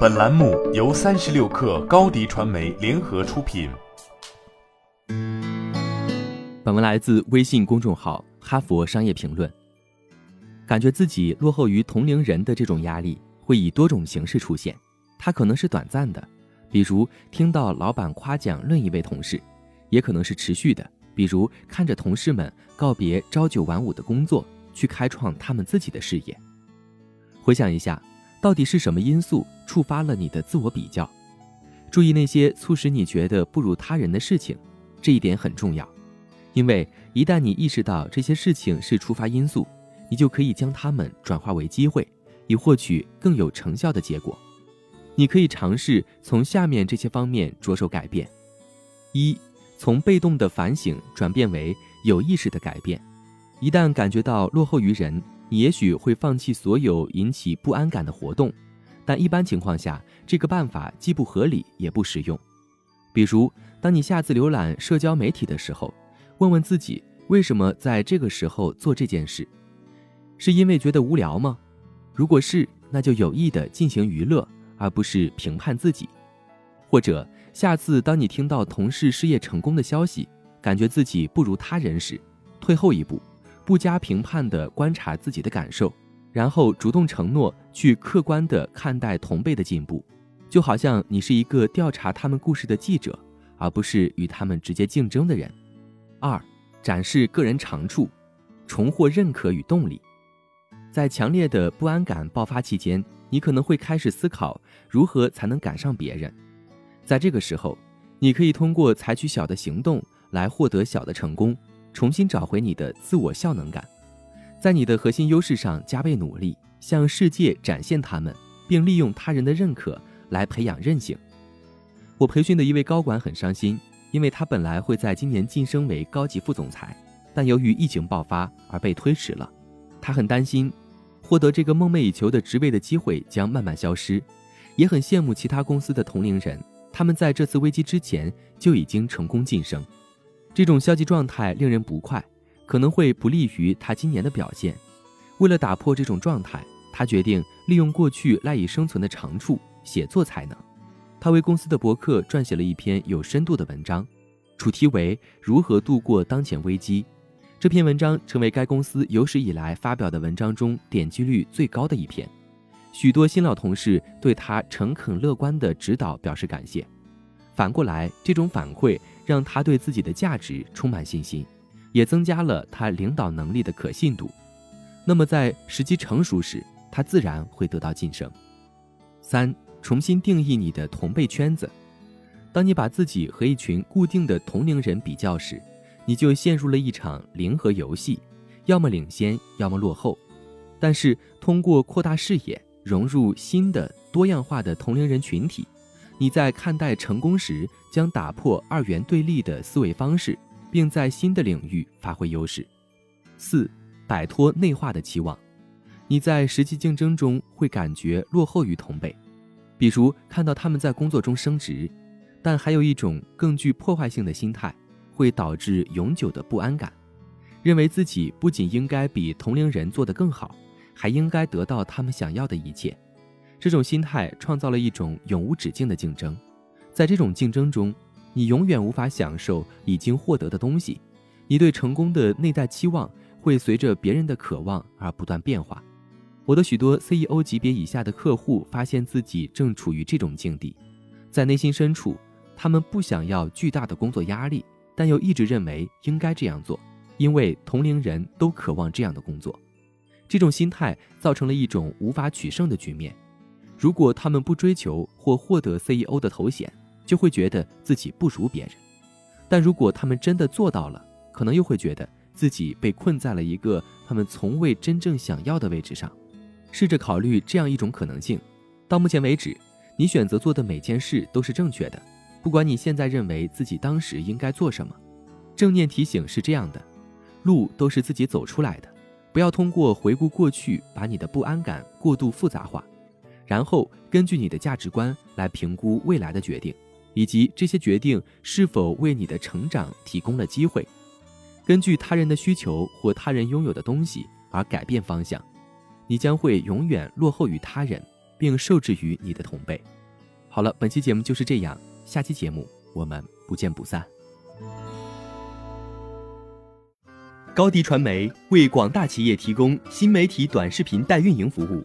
本栏目由三十六克高低传媒联合出品。本文来自微信公众号《哈佛商业评论》。感觉自己落后于同龄人的这种压力，会以多种形式出现。它可能是短暂的，比如听到老板夸奖另一位同事；也可能是持续的，比如看着同事们告别朝九晚五的工作，去开创他们自己的事业。回想一下，到底是什么因素触发了你的自我比较？注意那些促使你觉得不如他人的事情，这一点很重要，因为一旦你意识到这些事情是触发因素，你就可以将它们转化为机会，以获取更有成效的结果。你可以尝试从下面这些方面着手改变：一，从被动的反省转变为有意识的改变。一旦感觉到落后于人。你也许会放弃所有引起不安感的活动，但一般情况下，这个办法既不合理也不实用。比如，当你下次浏览社交媒体的时候，问问自己为什么在这个时候做这件事，是因为觉得无聊吗？如果是，那就有意的进行娱乐，而不是评判自己。或者，下次当你听到同事事业成功的消息，感觉自己不如他人时，退后一步。不加评判地观察自己的感受，然后主动承诺去客观地看待同辈的进步，就好像你是一个调查他们故事的记者，而不是与他们直接竞争的人。二，展示个人长处，重获认可与动力。在强烈的不安感爆发期间，你可能会开始思考如何才能赶上别人。在这个时候，你可以通过采取小的行动来获得小的成功。重新找回你的自我效能感，在你的核心优势上加倍努力，向世界展现他们，并利用他人的认可来培养韧性。我培训的一位高管很伤心，因为他本来会在今年晋升为高级副总裁，但由于疫情爆发而被推迟了。他很担心，获得这个梦寐以求的职位的机会将慢慢消失，也很羡慕其他公司的同龄人，他们在这次危机之前就已经成功晋升。这种消极状态令人不快，可能会不利于他今年的表现。为了打破这种状态，他决定利用过去赖以生存的长处——写作才能。他为公司的博客撰写了一篇有深度的文章，主题为如何度过当前危机。这篇文章成为该公司有史以来发表的文章中点击率最高的一篇。许多新老同事对他诚恳乐观的指导表示感谢。反过来，这种反馈。让他对自己的价值充满信心，也增加了他领导能力的可信度。那么，在时机成熟时，他自然会得到晋升。三、重新定义你的同辈圈子。当你把自己和一群固定的同龄人比较时，你就陷入了一场零和游戏，要么领先，要么落后。但是，通过扩大视野，融入新的多样化的同龄人群体。你在看待成功时，将打破二元对立的思维方式，并在新的领域发挥优势。四、摆脱内化的期望。你在实际竞争中会感觉落后于同辈，比如看到他们在工作中升职，但还有一种更具破坏性的心态，会导致永久的不安感，认为自己不仅应该比同龄人做得更好，还应该得到他们想要的一切。这种心态创造了一种永无止境的竞争，在这种竞争中，你永远无法享受已经获得的东西。你对成功的内在期望会随着别人的渴望而不断变化。我的许多 CEO 级别以下的客户发现自己正处于这种境地，在内心深处，他们不想要巨大的工作压力，但又一直认为应该这样做，因为同龄人都渴望这样的工作。这种心态造成了一种无法取胜的局面。如果他们不追求或获得 CEO 的头衔，就会觉得自己不如别人；但如果他们真的做到了，可能又会觉得自己被困在了一个他们从未真正想要的位置上。试着考虑这样一种可能性：到目前为止，你选择做的每件事都是正确的，不管你现在认为自己当时应该做什么。正念提醒是这样的：路都是自己走出来的，不要通过回顾过去，把你的不安感过度复杂化。然后根据你的价值观来评估未来的决定以及这些决定是否为你的成长提供了机会。根据他人的需求或他人拥有的东西而改变方向你将会永远落后于他人并受制于你的同辈。好了本期节目就是这样下期节目我们不见不散。高迪传媒为广大企业提供新媒体短视频代运营服务。